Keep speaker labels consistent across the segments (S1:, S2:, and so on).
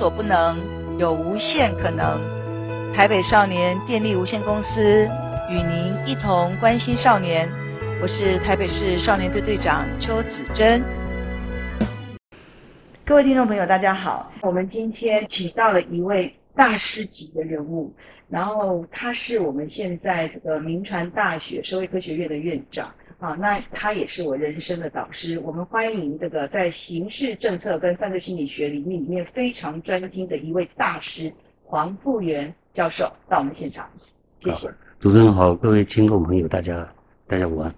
S1: 所不能，有无限可能。台北少年电力无限公司与您一同关心少年。我是台北市少年队队长邱子珍。各位听众朋友，大家好。我们今天请到了一位大师级的人物，然后他是我们现在这个铭传大学社会科学院的院长。好，那他也是我人生的导师。我们欢迎这个在刑事政策跟犯罪心理学领域里面非常专精的一位大师黄富源教授到我们现场。谢谢。
S2: 主持人好，各位听众朋友，大家大家午安。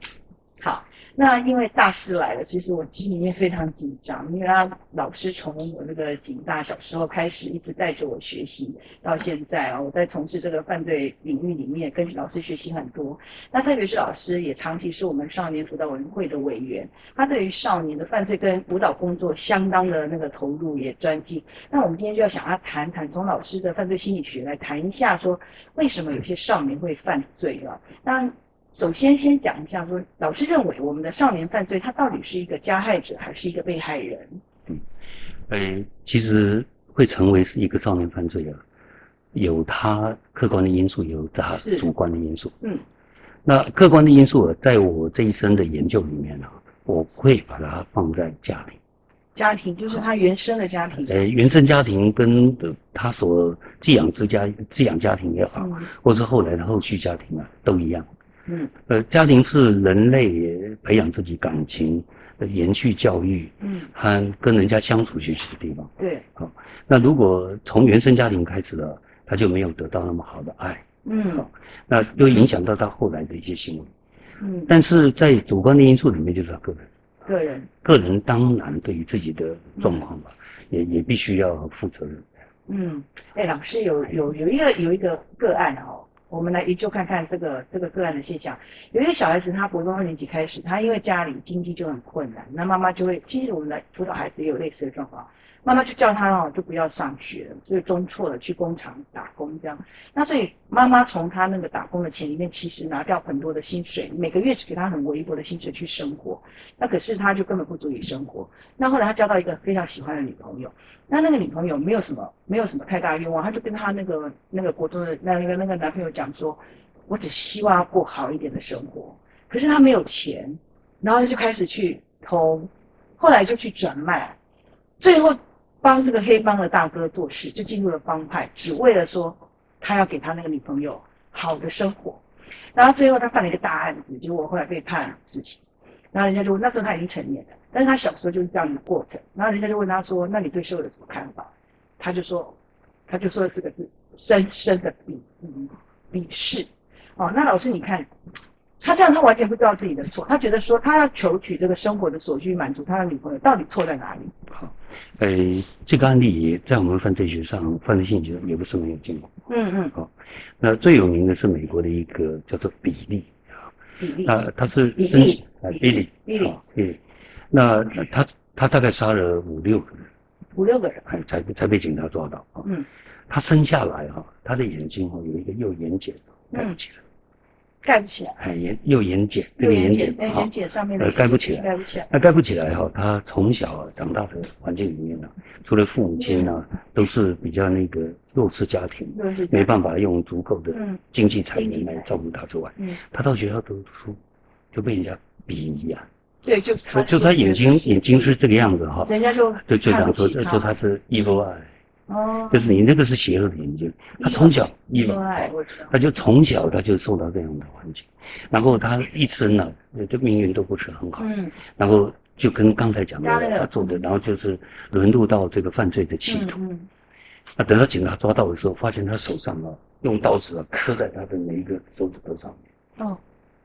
S1: 好。那因为大师来了，其实我心里面非常紧张，因为他老师从我那个警大小时候开始，一直带着我学习到现在啊，我在从事这个犯罪领域里面，跟老师学习很多。那特别是老师也长期是我们少年辅导委员会的委员，他对于少年的犯罪跟辅导工作相当的那个投入也专精。那我们今天就要想要谈谈从老师的犯罪心理学来谈一下，说为什么有些少年会犯罪了？那。首先，先讲一下说，老师认为我们的少年犯罪，他到底是一个加害者还是一个被害人？
S2: 嗯，哎，其实会成为是一个少年犯罪啊，有他客观的因素，有他主观的因素。嗯，那客观的因素，在我这一生的研究里面呢，我会把它放在家庭。
S1: 家庭就是他原生的家庭。
S2: 呃，原生家庭跟他所寄养之家、寄养家庭也好，嗯、或是后来的后续家庭啊，都一样。嗯，呃，家庭是人类培养自己感情、延续教育，嗯，和跟人家相处学习的地方。
S1: 对，
S2: 好，那如果从原生家庭开始了，他就没有得到那么好的爱，嗯，好，那又影响到他后来的一些行为，嗯，但是在主观的因素里面，就是他个人，
S1: 个人，
S2: 个人当然对于自己的状况吧，也也必须要负责任。
S1: 嗯，哎，老师有有有一个有一个个案哦。我们来研究看看这个这个个案的现象。有些小孩子，他国中二年级开始，他因为家里经济就很困难，那妈妈就会，其实我们的辅导孩子也有类似的状况。妈妈就叫他哦，就不要上学了，所以中辍了，去工厂打工这样。那所以妈妈从他那个打工的钱里面，其实拿掉很多的薪水，每个月只给他很微薄的薪水去生活。那可是他就根本不足以生活。那后来他交到一个非常喜欢的女朋友，那那个女朋友没有什么，没有什么太大愿望，他就跟他那个那个国中的那个那个男朋友讲说，我只希望要过好一点的生活。可是他没有钱，然后就开始去偷，后来就去转卖，最后。帮这个黑帮的大哥做事，就进入了帮派，只为了说他要给他那个女朋友好的生活。然后最后他犯了一个大案子，结果后来被判死刑。然后人家就问，那时候他已经成年了，但是他小时候就是这样一个过程。然后人家就问他说：“那你对社会有什么看法？”他就说：“他就说了四个字，深深的鄙夷、鄙视。”哦，那老师你看。他这样，他完全不知道自己的错。他觉得说，他要求取这个生活的所需，满足他的女朋友，到底错在哪里？
S2: 好，呃，这个案例也在我们犯罪学上、犯罪心理学上也不是没有见过。嗯嗯。好，那最有名的是美国的一个叫做比利啊，比利啊，他是
S1: 比利
S2: 啊，比利，比利，比利。那他他大概杀了五六个人，
S1: 五六个人，
S2: 哎，才才被警察抓到啊。嗯。他生下来哈，他的眼睛哈有一个右眼睑盖不起来。
S1: 盖不起来，
S2: 哎，眼右眼睑，这个眼睑，
S1: 眼睑上面
S2: 盖不起来，
S1: 盖不起来。
S2: 那盖不起来哈，他从小啊长大的环境里面呢，除了父母亲呢，都是比较那个弱势家庭，没办法用足够的经济财源来照顾他之外，他到学校读书就被人家鄙夷啊。
S1: 对，就他，
S2: 就他眼睛眼睛是这个样子哈，
S1: 人家就
S2: 就就讲说说他是 evil eye。哦，就是你那个是邪恶的眼睛，他从小，意外，他就从小他就受到这样的环境，然后他一生呢，这命运都不是很好，嗯，然后就跟刚才讲的他做的，然后就是沦入到这个犯罪的企图，嗯，那等到警察抓到的时候，发现他手上啊用刀子啊刻在他的每一个手指头上面，哦，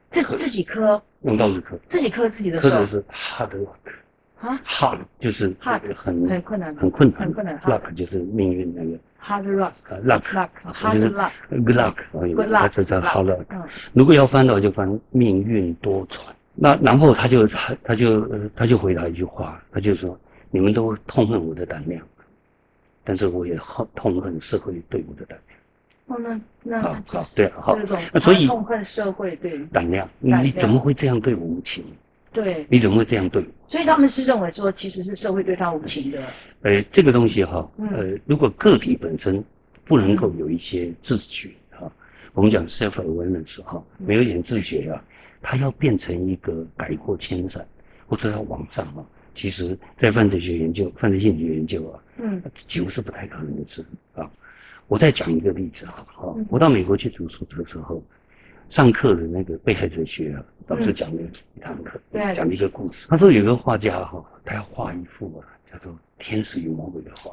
S1: 自自己刻，
S2: 用刀子刻，
S1: 自己刻自己的手，
S2: 刻的是 hard work。啊，hard 就是很
S1: 很困难，
S2: 很困难，
S1: 很困难。
S2: luck 就是命运那个
S1: ，hard luck，
S2: 啊，luck，就是 luck，good luck，good luck，这叫 hard luck。如果要翻的话，就翻命运多舛。那然后他就他他就他就回答一句话，他就说：你们都痛恨我的胆量，但是我也恨痛恨社会对我的胆量。
S1: 哦，那那好，
S2: 对，好，那所以
S1: 痛恨社会对
S2: 胆量，你怎么会这样对我无情？
S1: 对，
S2: 你怎么会这样对？
S1: 所以他们是认为说，其实是社会对他无情的。
S2: 呃，这个东西哈，呃，如果个体本身不能够有一些自觉哈，嗯、我们讲 self awareness 哈，没有一点自觉啊，他要变成一个改过迁善，或者要往上啊，其实，在犯罪学研究、犯罪心理学研究啊，嗯，几乎是不太可能的事啊。我再讲一个例子哈，哈，我到美国去读书的时候。上课的那个被害者学啊，老师讲了一堂课，讲了一个故事。他说有个画家哈，他要画一幅啊，叫做《天使与魔鬼》的画。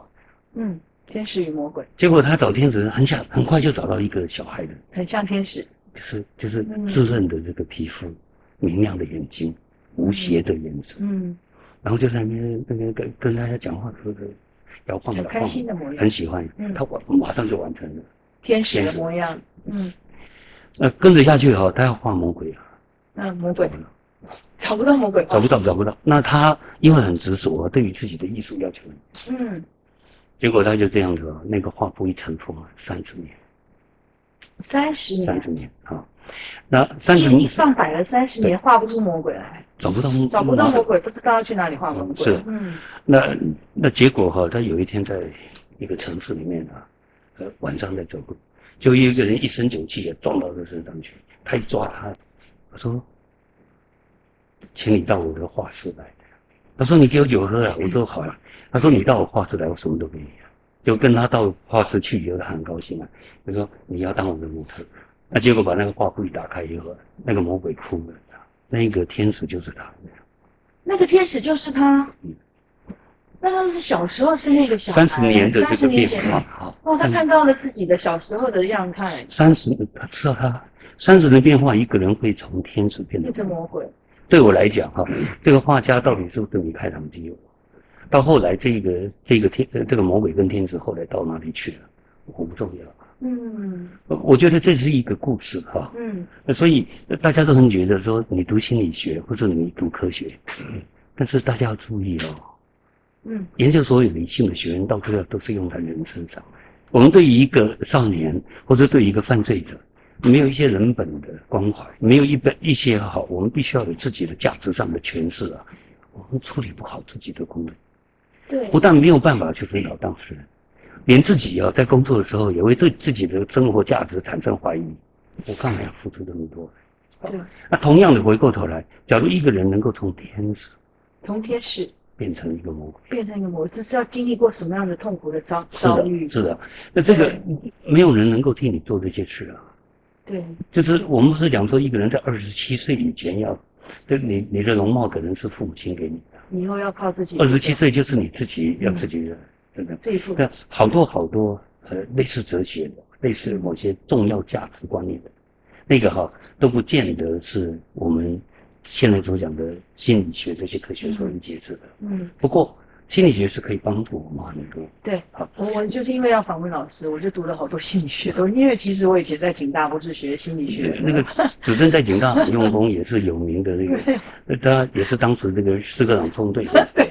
S1: 嗯，天使与魔鬼。
S2: 结果他找天使，很想很快就找到一个小孩的，
S1: 很像天使，
S2: 就是就是稚嫩的这个皮肤，明亮的眼睛，无邪的眼神。嗯。然后就在那边那边跟跟大家讲话，说的摇晃摇晃，
S1: 开心的模样，
S2: 很喜欢。嗯。他马上就完成了
S1: 天使的模样。嗯。
S2: 那跟着下去哈，他要画魔鬼啊。
S1: 那魔鬼找不到魔鬼，
S2: 找不到找不到。那他因为很执着，对于自己的艺术要求，嗯，结果他就这样子，那个画布一尘封了三十年。
S1: 三十年。
S2: 三十年啊，那三十年
S1: 上摆了三十年，画不出魔鬼来，
S2: 找不到魔
S1: 找不到魔鬼，不知道要去哪里画魔鬼。
S2: 是，嗯，那那结果哈，他有一天在一个城市里面啊，呃，晚上在走路。就有一个人一身酒气也，撞到他身上去。他一抓他，我说：“请你到我的画室来。”他说：“你给我酒喝啊。”我说：“好了。”他说：“你到我画室来，我什么都给你。”就跟他到画室去以后，他很高兴啊。他说：“你要当我的模特。”那结果把那个画布一打开以后，那个魔鬼哭了。那个天使就是他。
S1: 那个天使就是他。嗯。那他是小时候是那个小孩，
S2: 三十年的这个变化，
S1: 好哦，他看到了自己的小时候的样态。
S2: 三十，他知道他三十年变化，一个人会从天使变成
S1: 魔鬼。
S2: 对我来讲，哈，这个画家到底是不是离开他们基罗？到后来，这个这个天，这个魔鬼跟天使后来到哪里去了？我不重要。嗯，我觉得这是一个故事，哈。嗯，所以大家都很觉得说，你读心理学或者你读科学，但是大家要注意哦。嗯，研究所有理性的学问，到最后都是用在人身上。我们对于一个少年，或者对于一个犯罪者，没有一些人本的关怀，没有一本一些好，我们必须要有自己的价值上的诠释啊。我们处理不好自己的功能，对，不但没有办法去辅导当事人，连自己啊，在工作的时候也会对自己的生活价值产生怀疑。我干嘛要付出这么多？对，那同样的回过头来，假如一个人能够从天使，
S1: 从天使。
S2: 变成一个魔鬼，
S1: 变成一个魔鬼，这是要经历过什么样的痛苦的遭遭遇？
S2: 是的，那这个没有人能够替你做这些事啊。
S1: 对，
S2: 就是我们不是讲说一个人在二十七岁以前要，对，你你的容貌可能是父母亲给你的，
S1: 以后要靠自己。
S2: 二十七岁就是你自己要自己的，真的。这一部分好多好多呃类似哲学的，类似某些重要价值观念的，那个哈都不见得是我们。现在所讲的心理学这些科学所能解释的，嗯，不过心理学是可以帮助我们很多。
S1: 对，好，我我就是因为要访问老师，我就读了好多心理学。因为其实我以前在警大不是学心理学的，
S2: 那个子正在警大很用功，也是有名的那个，他也是当时这个四科长中队。的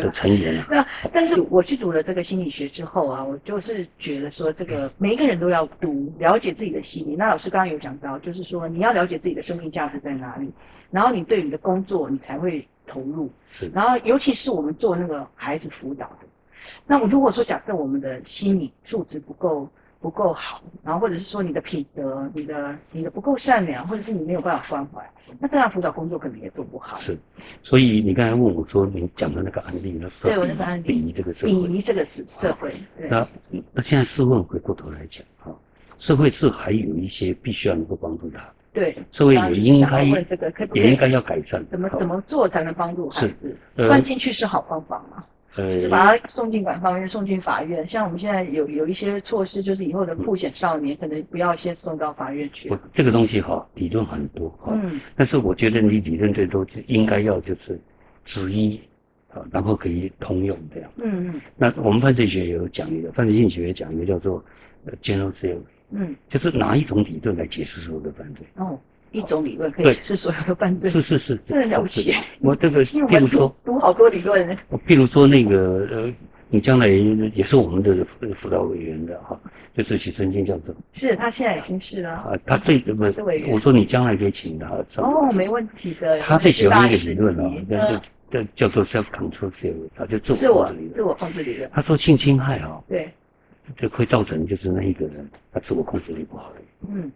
S2: 的成员啊。
S1: 那但是我去读了这个心理学之后啊，我就是觉得说，这个每一个人都要读，了解自己的心理。那老师刚刚有讲到，就是说你要了解自己的生命价值在哪里。然后你对你的工作，你才会投入。是。然后，尤其是我们做那个孩子辅导的，那我如果说假设我们的心理素质不够不够好，然后或者是说你的品德、你的你的不够善良，或者是你没有办法关怀，那这样辅导工作可能也做不好。
S2: 是。所以你刚才问我说，你讲的那个案例呢？
S1: 对，我那个案例。
S2: 鄙夷这个社会。
S1: 鄙夷这个社会。对。
S2: 那那现在试问回过头来讲啊，社会是还有一些必须要能够帮助他。
S1: 对，
S2: 社会也应该也应该要改善。
S1: 怎么怎么做才能帮助孩子？关进去是好方法吗？呃，就是把他送进管方院，送进法院。像我们现在有有一些措施，就是以后的酷险少年可能不要先送到法院去。
S2: 这个东西哈，理论很多哈，嗯，但是我觉得你理论最多是应该要就是直一啊，然后可以通用这样。嗯嗯。那我们犯罪学有讲一个，犯罪心理学也讲一个叫做 general theory。嗯，就是拿一种理论来解释所有的犯罪。哦，一种理论可以解释所有的犯罪。是是是，这很了不起。我这个，譬如说读好多理论。譬
S1: 如说那个
S2: 呃，你将来也是我们的辅导委员的哈，就是许春金教授。
S1: 是他现在已经是了。啊，
S2: 他最不是委员。我说你将来可以请他。
S1: 哦，没问题的。
S2: 他最喜欢一个理论啊，叫叫叫做 self control theory，他就自我
S1: 自我控制理论。
S2: 他说性侵害啊，
S1: 对，
S2: 就会造成就是那一个人他自我控制力不好。嗯，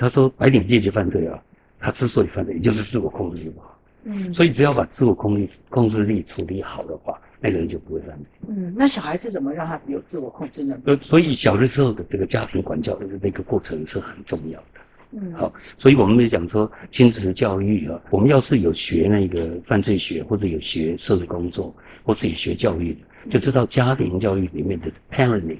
S2: 他说白领阶级犯罪啊，他之所以犯罪，也就是自我控制力不好。嗯，所以只要把自我控制控制力处理好的话。那个人就不会犯罪。
S1: 嗯，那小孩子怎么让他有自我控制呢？
S2: 呃，所以小的时候的这个家庭管教的那个过程是很重要的。嗯，好，所以我们也讲说亲子教育啊，我们要是有学那个犯罪学，或者有学社会工作，或是有学教育的，就知道家庭教育里面的 parenting，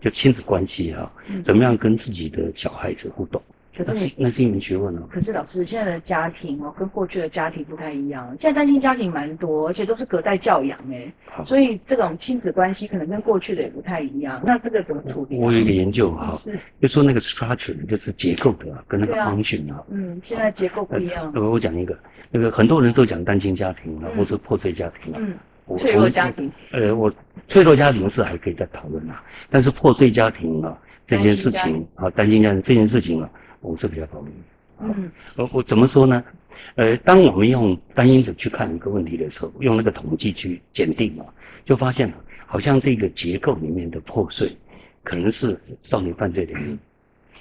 S2: 就亲子关系啊，怎么样跟自己的小孩子互动。可是你那是一门学问哦。
S1: 可是老师，现在的家庭哦，跟过去的家庭不太一样。现在单亲家庭蛮多，而且都是隔代教养哎，所以这种亲子关系可能跟过去的也不太一样。那这个怎么处理？
S2: 我有一个研究哈，是就说那个 structure 就是结构的跟那个 function 啊。
S1: 嗯，现在结构不一样。
S2: 我我讲一个，那个很多人都讲单亲家庭啊，或者破碎家庭啊。
S1: 嗯，脆弱家庭。
S2: 呃，我脆弱家庭是还可以再讨论啊，但是破碎家庭啊这件事情啊，单亲家庭这件事情啊。我是比较同意。嗯，我我怎么说呢？呃，当我们用单因子去看一个问题的时候，用那个统计去检定嘛，就发现了，好像这个结构里面的破碎，可能是少年犯罪的原因。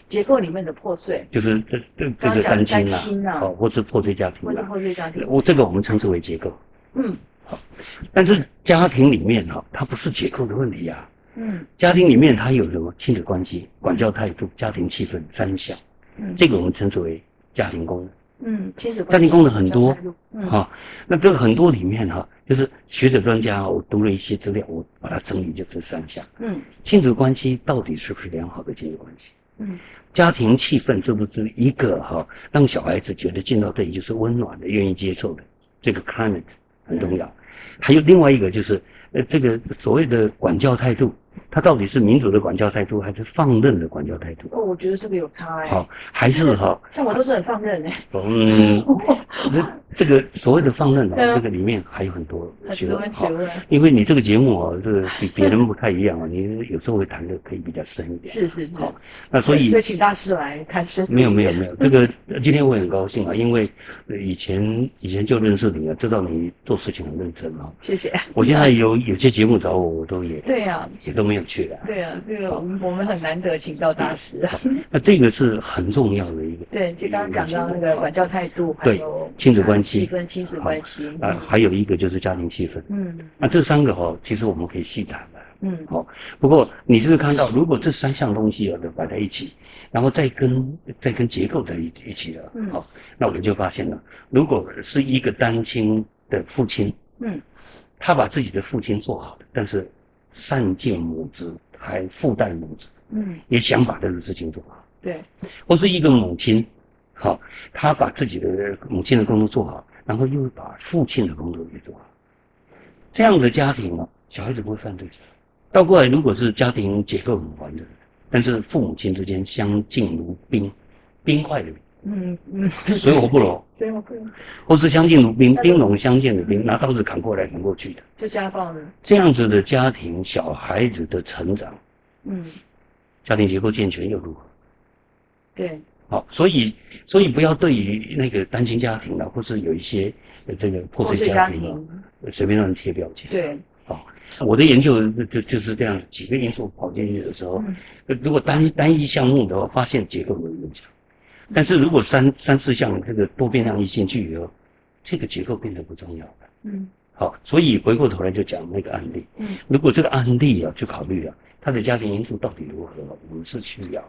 S1: 结构里面的破碎，
S2: 就是这这这个单亲啊，哦，或是破碎家庭，
S1: 或是破碎家庭。
S2: 我这个我们称之为结构。嗯，好，但是家庭里面哈，它不是结构的问题啊。嗯，家庭里面它有什么亲子关系、管教态度、家庭气氛三项。嗯，这个我们称之为家庭功能。嗯，亲子家庭功能很多。嗯，啊，那这个很多里面哈，就是学者专家，我读了一些资料，我把它整理就这三项。嗯，亲子关系到底是不是良好的亲子关系？嗯，家庭气氛是不是一个哈，让小孩子觉得进到这里就是温暖的、愿意接受的这个 climate 很重要。还有另外一个就是呃，这个所谓的管教态度。他到底是民主的管教态度，还是放任的管教态度？
S1: 哦，我觉得这个有差哎。
S2: 好，还是哈，
S1: 像我都是很放任哎。
S2: 嗯，这个所谓的放任啊，这个里面还有很多学问。好，因为你这个节目啊，这个比别人不太一样啊，你有时候会谈的可以比较深一点。
S1: 是是是。好，
S2: 那所以
S1: 所以请大师来谈深。
S2: 没有没有没有，这个 今天我很高兴啊，因为以前以前就认识你啊，知道你做事情很认真啊。
S1: 谢谢。
S2: 我现在有有些节目找我，我都也
S1: 对呀，
S2: 也都没有去的。
S1: 对啊，这个我们我们很难得请到大师啊。
S2: 那这个是很重要的一个。
S1: 对，就刚刚讲到那个管教态度，
S2: 对，亲子关系，
S1: 气氛，亲子关系
S2: 啊，还有一个就是家庭气氛。嗯，那这三个哈，其实我们可以细谈的。嗯，好。不过你就是看到，如果这三项东西有的摆在一起，然后再跟再跟结构在一一起了，嗯，好，那我们就发现了，如果是一个单亲的父亲，嗯，他把自己的父亲做好了，但是善尽母职。还附带母子，嗯，也想把这个事情做好，
S1: 对，
S2: 或是一个母亲，好，他把自己的母亲的工作做好，然后又把父亲的工作也做好，这样的家庭啊，小孩子不会犯罪。倒过来，如果是家庭结构很完整，但是父母亲之间相敬如宾，冰块的冰，嗯嗯，水火不容，水火不容，或是相敬如宾，兵戎相见的兵，拿刀子砍过来砍过去的，
S1: 就家暴了。
S2: 这样子的家庭，小孩子的成长。嗯，家庭结构健全又如何？
S1: 对，
S2: 好，所以所以不要对于那个单亲家庭啊，或是有一些这个破碎家庭啊，随便让人贴标签。
S1: 对，
S2: 好，我的研究就就是这样，几个因素跑进去的时候，如果单单一项目的话，发现结构没有影响，但是如果三三四项这个多变量一进去以后，这个结构变得不重要了。嗯，好，所以回过头来就讲那个案例。嗯，如果这个案例啊，就考虑啊。他的家庭因素到底如何？我们是需要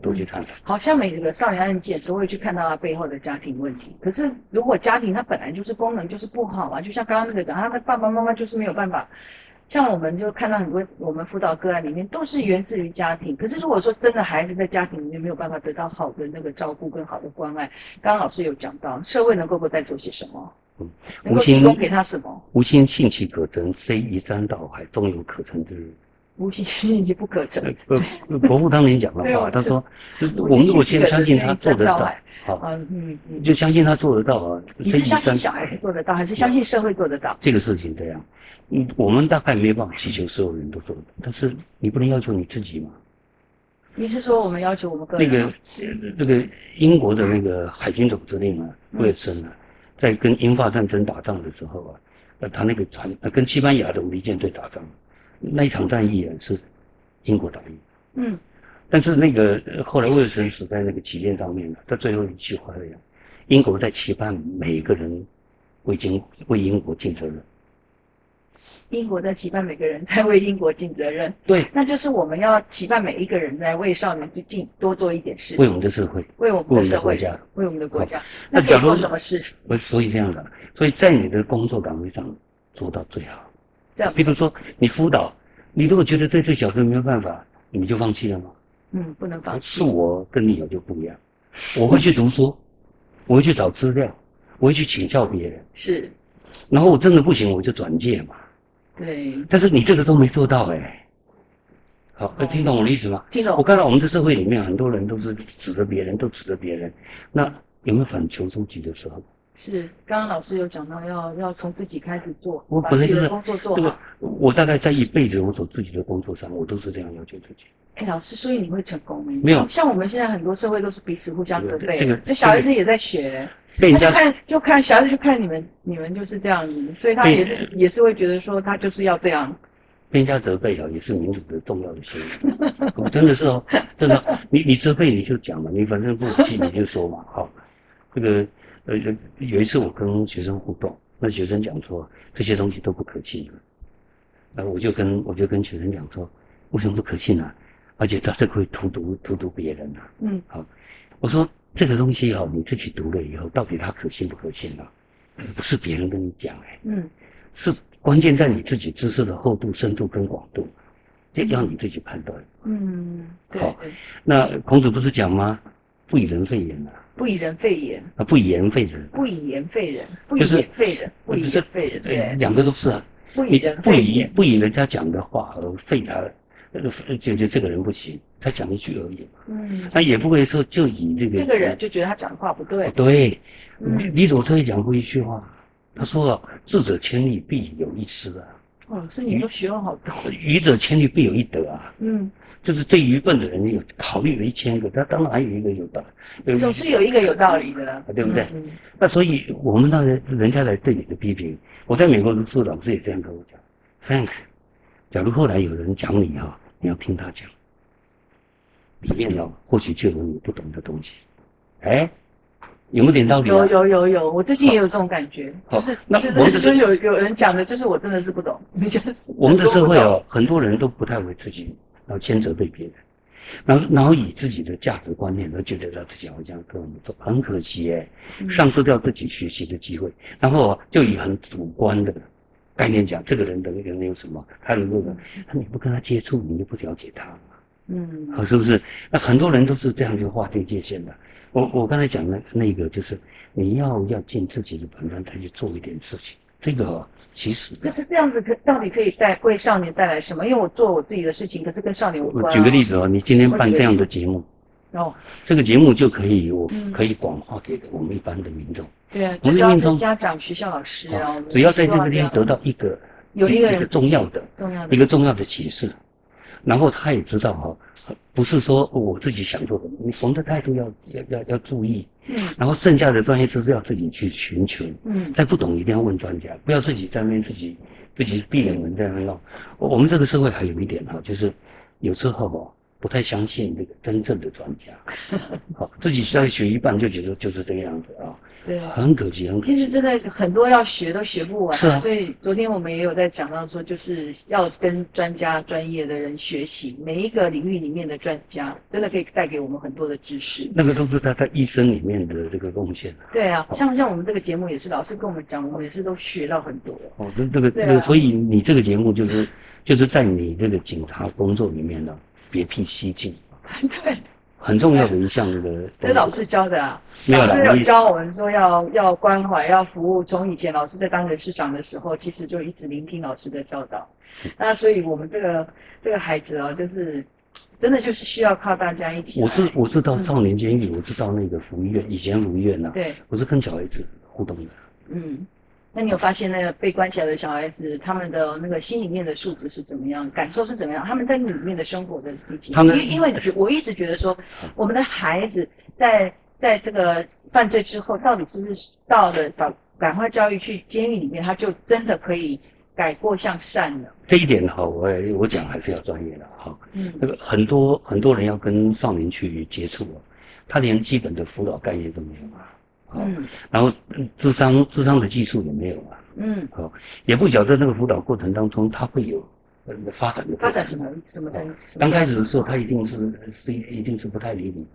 S2: 多去看看。
S1: 好像每个少年案件都会去看到他背后的家庭问题。可是如果家庭他本来就是功能就是不好啊，就像刚刚那个讲，他的爸爸妈妈就是没有办法。像我们就看到很多我们辅导个案里面都是源自于家庭。可是如果说真的孩子在家庭里面没有办法得到好的那个照顾跟好的关爱，刚刚老师有讲到，社会能够不再做些什么？嗯，能够提供给他什么？
S2: 无心性其可成，虽移山倒海，终有可成之日。
S1: 无心信其不可成。
S2: 呃，伯父当年讲的话，他说，我们如果先相信他做得到，好，嗯嗯，就相信他做得到啊。
S1: 你是相信小孩子做得到，还是相信社会做得到？
S2: 这个事情这样，嗯，我们大概没办法祈求所有人都做到，但是你不能要求你自己嘛。
S1: 你是说我们要求我们个人？
S2: 那个，那个英国的那个海军总司令啊，威尔森啊，在跟英法战争打仗的时候啊，呃，他那个船呃跟西班牙的无敌舰队打仗，那一场战役啊是英国打赢。嗯。但是那个后来威尔森死在那个旗舰上面了，他最后一句话这样：英国在期盼每一个人为英为英国尽责任。
S1: 英国在期盼每个人在为英国尽责任，
S2: 对，
S1: 那就是我们要期盼每一个人在为少年去尽多做一点事，
S2: 为我们的社会，
S1: 为我们的社会，为我们的国家。那假如做什么事？
S2: 所以这样的，所以在你的工作岗位上做到最好。
S1: 这样，
S2: 比如说你辅导，你如果觉得对这小孩没有办法，你就放弃了吗？
S1: 嗯，不能放弃。
S2: 是我跟你有就不一样，我会去读书，我会去找资料，我会去请教别人。
S1: 是，
S2: 然后我真的不行，我就转介嘛。
S1: 对，
S2: 但是你这个都没做到哎、欸。好，听懂我的意思吗？
S1: 听懂。
S2: 我看到我们的社会里面很多人都是指责别人，都指责别人。那有没有反求诸己的时候？
S1: 是，刚刚老师有讲到要要从自己开始做，
S2: 我本来就是
S1: 工作做好。
S2: 这个我大概在一辈子我所自己的工作上，我都是这样要求自己。
S1: 哎，老师，所以你会成功吗？
S2: 没有，
S1: 像我们现在很多社会都是彼此互相责备。这个，这小孩子也在学。
S2: 被人家
S1: 就看就看小孩子就看你们，你们就是这样子，所以他也是也是会觉得说他就是要这样。
S2: 被人家责备啊，也是民主的重要的行为。真的是哦，真的，你你责备你就讲嘛，你反正不服气你就说嘛。好，这个呃有一次我跟学生互动，那学生讲说这些东西都不可信的，然后我就跟我就跟学生讲说，为什么不可信呢？而且他这会荼毒荼毒别人啊。嗯，好，我说。这个东西哈，你自己读了以后，到底它可信不可信啊？不是别人跟你讲哎，嗯，是关键在你自己知识的厚度、深度跟广度，这要你自己判断。嗯，好。那孔子不是讲吗？不以人废言啊。
S1: 不以人废言
S2: 啊，不以言废人。
S1: 不以言废人，不以言废人，不以言废人。对，
S2: 两个都是啊。不以人不以不以人家讲的话而废他。就就这个人不行，他讲一句而已。嗯，他也不会说就以这个
S1: 这个人就觉得他讲的话不对。
S2: 对，李李左车也讲过一句话，他说：“智者千里，必有一失啊。”
S1: 哦，这你都学了好多。
S2: 愚者千虑，必有一得啊。嗯，就是最愚笨的人有考虑了一千个，他当然还有一个有道理。
S1: 总是有一个有道理的，
S2: 对不对？那所以我们当然人家来对你的批评，我在美国读书，老师也这样跟我讲：“Frank，假如后来有人讲你哈。”你要听他讲，里面呢或许就有你不懂的东西，哎，有没有点道理？
S1: 有有有有，我最近也有这种感觉，就是那我们就有有人讲的，就是我真的是不懂。
S2: 我们的社会哦，很多人都不太会自己，然后牵责对别人，然后然后以自己的价值观念，然后觉得他自己好像跟我们做，很可惜哎，丧失掉自己学习的机会，然后就以很主观的。概念讲，这个人的那个人有什么？他的那个，他你不跟他接触，你就不了解他嘛。嗯，啊，是不是？那很多人都是这样就划定界限的。我我刚才讲的那个，就是你要要尽自己的本分，再去做一点事情。这个其实，
S1: 可是这样子可到底可以带为少年带来什么？因为我做我自己的事情，可是跟少年无关。
S2: 我举个例子哦，你今天办这样的节目。
S1: 哦，
S2: 这个节目就可以，我可以广化给我们一般的民众。
S1: 对啊，我们民众家长、学校老师啊，
S2: 只要在这个地方得到一个
S1: 有一个人
S2: 重要的、重要的一个重要的启示，然后他也知道哈，不是说我自己想做的，你从的态度要要要要注意。嗯。然后剩下的专业知识要自己去寻求。嗯。再不懂一定要问专家，不要自己在那边自己自己闭眼门在那弄。我我们这个社会还有一点哈，就是有时候哦。不太相信那个真正的专家，好，自己在学一半就觉得就是这个样子啊，对，很可惜，很可惜。
S1: 其实真的很多要学都学不完，
S2: 是啊。
S1: 所以昨天我们也有在讲到说，就是要跟专家、专业的人学习，每一个领域里面的专家，真的可以带给我们很多的知识。
S2: 那个都是他在一生里面的这个贡献。
S1: 对啊，像像我们这个节目也是，老师跟我们讲，我们也是都学到很多。
S2: 哦，那那个那个，所以你这个节目就是就是在你这个警察工作里面呢，别辟蹊径。
S1: 对，
S2: 很重要的一项那个，
S1: 这老师教的啊，老师有教我们说要要关怀，要服务。从以前老师在当人事长的时候，其实就一直聆听老师的教导。那所以我们这个这个孩子哦，就是真的就是需要靠大家一起。
S2: 我是我是到少年监狱，嗯、我是到那个福利院，以前福利院呐、啊，
S1: 对，
S2: 我是跟小孩子互动的。
S1: 嗯，那你有发现那个被关起来的小孩子，他们的那个心里面的素质是怎么样，感受是怎么样？他们在里面的生活的经历，他们因为因为我一直觉得说，我们的孩子在在这个犯罪之后，到底是不是到了反感化教育去监狱里面，他就真的可以改过向善了？
S2: 这一点哈，我我讲还是要专业的哈。嗯，那个很多很多人要跟少年去接触，他连基本的辅导概念都没有啊。嗯，然后智商智商的技术也没有啊。嗯，好，也不晓得那个辅导过程当中他会有呃发展的
S1: 发展什么什么程度？
S2: 刚开始的时候他一定是是一定是不太理你，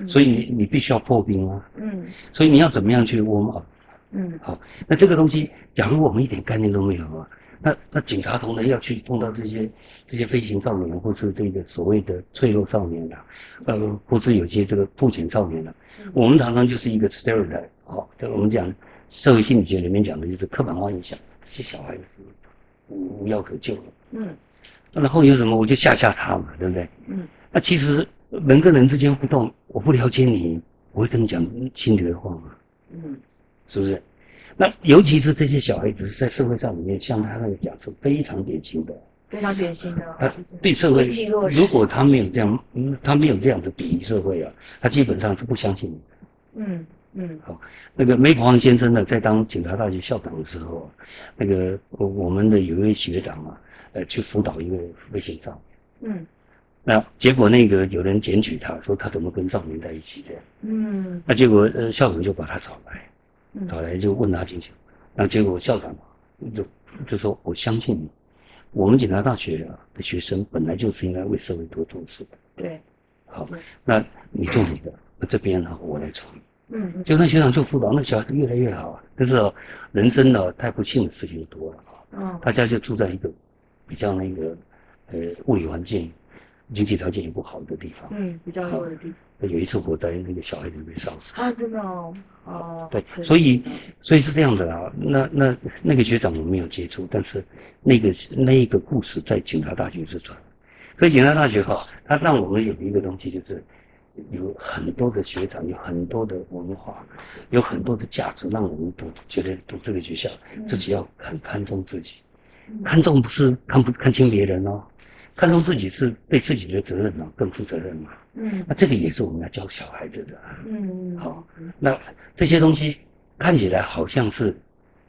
S2: 嗯、所以你你必须要破冰啊。嗯，所以你要怎么样去 warm up？嗯，好，那这个东西，假如我们一点概念都没有啊，那那警察同仁要去碰到这些这些飞行少年，或是这个所谓的脆弱少年啊，呃，或是有些这个破险少年啊。我们常常就是一个 stereotype，好，就我们讲社会心理学里面讲的就是刻板化印象，这些小孩子无无药可救了。嗯，然后有什么我就吓吓他嘛，对不对？嗯，那其实人跟人之间互动，我不了解你，我会跟你讲心里的话嘛。嗯，是不是？那尤其是这些小孩子在社会上里面，像他那个讲是非常典型的。
S1: 非常典型的，
S2: 他对社会，如果他没有这样，嗯，他没有这样的鄙夷社会啊，他基本上是不相信你的。嗯嗯，好，那个梅广旺先生呢，在当警察大学校长的时候，那个我我们的有一位学长啊，呃，去辅导一个危险少年。嗯，那结果那个有人检举他说他怎么跟少年在一起的。嗯，那结果呃校长就把他找来，找来就问他进去，那结果校长就就说我相信你。我们警察大学啊的学生本来就是应该为社会多做事的。
S1: 对，
S2: 好，那你做你的，那这边呢我来处理。嗯，就那学长就辅导，那小孩子越来越好啊。但是哦，人生呢太不幸的事情就多了啊。嗯，大家就住在一个比较那个呃物理环境、经济条件也不好的地方。
S1: 嗯，比较弱的地方。
S2: 有一次火灾，那个小孩子被烧死。
S1: 啊，真的哦。哦。
S2: 对，所以所以是这样的啊。那那那个学长我没有接触，但是那个那一个故事在警察大学是传。所以警察大学哈，它让我们有一个东西，就是有很多的学长，有很多的文化，有很多的价值，让我们读觉得读这个学校，自己要很看重自己，看重不是看不看清别人哦。看重自己是对自己的责任嘛，更负责任嘛。嗯，那这个也是我们要教小孩子的。嗯，好，那这些东西看起来好像是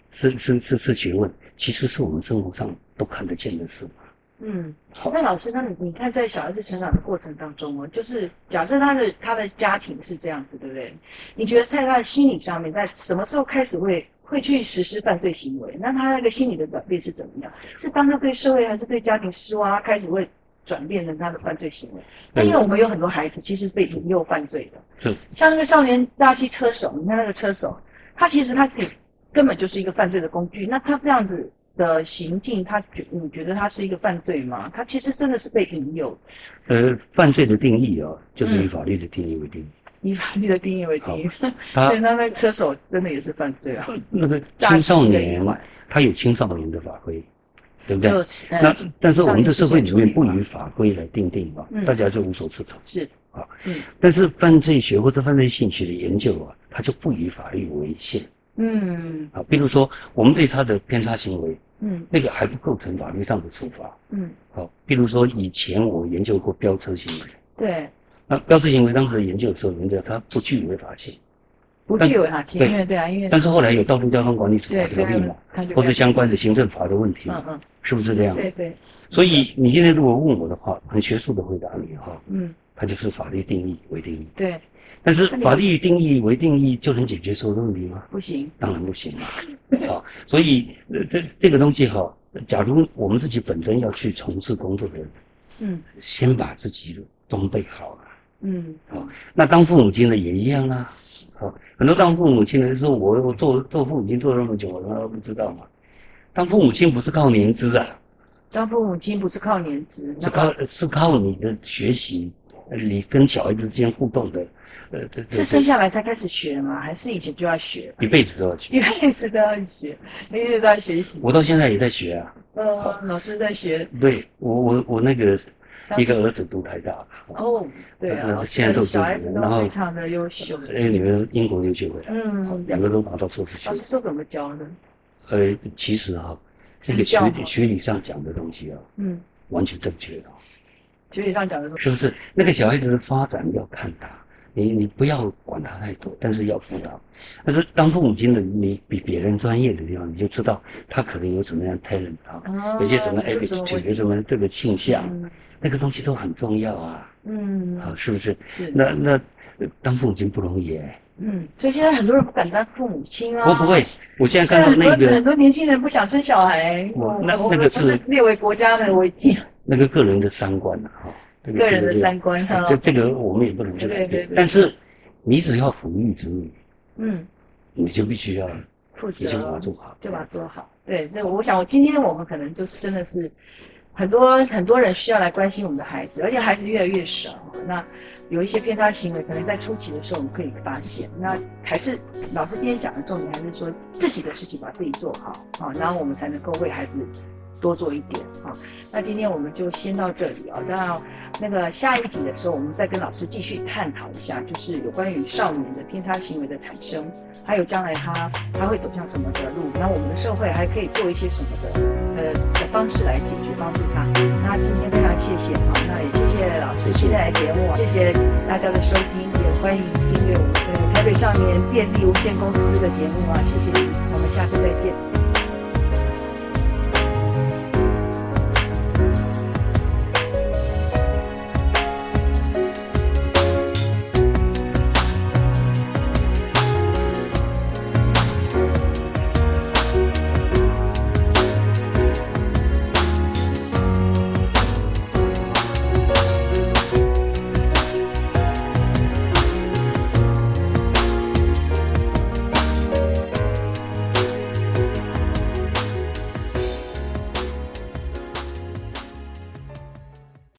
S2: 是是是是学问，其实是我们生活上都看得见的事嘛。
S1: 嗯，那老师，那你你看在小孩子成长的过程当中哦，就是假设他的他的家庭是这样子，对不对？你觉得在他的心理上面，在什么时候开始会？会去实施犯罪行为，那他那个心理的转变是怎么样？是当他对社会还是对家庭失望，他开始会转变成他的犯罪行为？那因为我们有很多孩子其实是被引诱犯罪的，是像那个少年诈欺车手，你看那个车手，他其实他自己根本就是一个犯罪的工具。那他这样子的行径，他觉你觉得他是一个犯罪吗？他其实真的是被引诱。
S2: 呃，犯罪的定义啊，就是以法律的定义为定义。嗯
S1: 以法律的定义为定义，所以那那车手真的也是犯罪啊。
S2: 那个青少年，他有青少年的法规，对不对？那但是我们的社会里面不以法规来定定嘛，大家就无所适从。
S1: 是啊，嗯。
S2: 但是犯罪学或者犯罪心理学的研究啊，它就不以法律为限。嗯。啊，比如说我们对他的偏差行为，嗯，那个还不构成法律上的处罚。嗯。好，比如说以前我研究过飙车行为。
S1: 对。
S2: 那标志行为当时研究的时候，研究它不具违法性，
S1: 不具违法性，因为对啊，因为
S2: 但是后来有道路交通管理处罚条例嘛，或是相关的行政法的问题，嗯嗯，是不是这样？
S1: 对对。
S2: 所以你今天如果问我的话，很学术的回答你哈，嗯，它就是法律定义为定义。
S1: 对。
S2: 但是法律定义为定义就能解决所有的问题吗？
S1: 不行，
S2: 当然不行了。好，所以这这个东西哈，假如我们自己本身要去从事工作的人，嗯，先把自己装备好了。嗯，好，那当父母亲的也一样啊。好，很多当父母亲的就说我我做做父母亲做了那么久，我难道不知道吗？当父母亲不是靠年资啊，
S1: 当父母亲不是靠年资，
S2: 是靠是靠你的学习，你跟小孩子之间互动的，呃，对对
S1: 是生下来才开始学吗？还是以前就要学？
S2: 一辈子都要学，
S1: 一辈子都要学，一辈子都要学习。
S2: 我到现在也在学啊。
S1: 呃，老师在学。
S2: 对我，我我那个一个儿子读台大。
S1: 哦，对啊，
S2: 现在都
S1: 小孩子都非常的优秀。
S2: 哎，你们英国留学回来，
S1: 嗯，
S2: 两个都拿到硕士学位。
S1: 老师说怎么教呢？
S2: 呃，其实哈，这个学学理上讲的东西啊，嗯，完全正确的。
S1: 学理上讲的东西，
S2: 是不是？那个小孩子的发展要看他。你你不要管他太多，但是要辅导。但是当父母亲的，你比别人专业的地方，你就知道他可能有怎么样 talent 啊，有些什么 attitude，有什么这个倾向，那个东西都很重要啊。嗯，好，是不是？是。那那当父母亲不容易哎。
S1: 嗯，所以现在很多人不敢当父母亲啊。
S2: 我不会，我现在看到那个
S1: 很多年轻人不想生小孩。
S2: 我那那个是
S1: 列为国家的危机。
S2: 那个个人的三观啊。哈。
S1: 个人的三观哈，
S2: 这这个我们也不能去改变。但是你只要抚育子女，嗯，你就必须要负责，就把它做好，
S1: 就把它做好。对，这我想，我今天我们可能就是真的是很多很多人需要来关心我们的孩子，而且孩子越来越少。那有一些偏差行为，可能在初期的时候我们可以发现。那还是老师今天讲的重点，还是说自己的事情把自己做好，啊，然后我们才能够为孩子多做一点。啊，那今天我们就先到这里啊，那。那个下一集的时候，我们再跟老师继续探讨一下，就是有关于少年的偏差行为的产生，还有将来他他会走向什么的路，那我们的社会还可以做一些什么的呃方式来解决帮助他。那今天非常谢谢啊，那也谢谢老师现在来节目，谢谢大家的收听，也欢迎订阅我们的台北少年便利无限公司的节目啊，谢谢你，我们下次再见。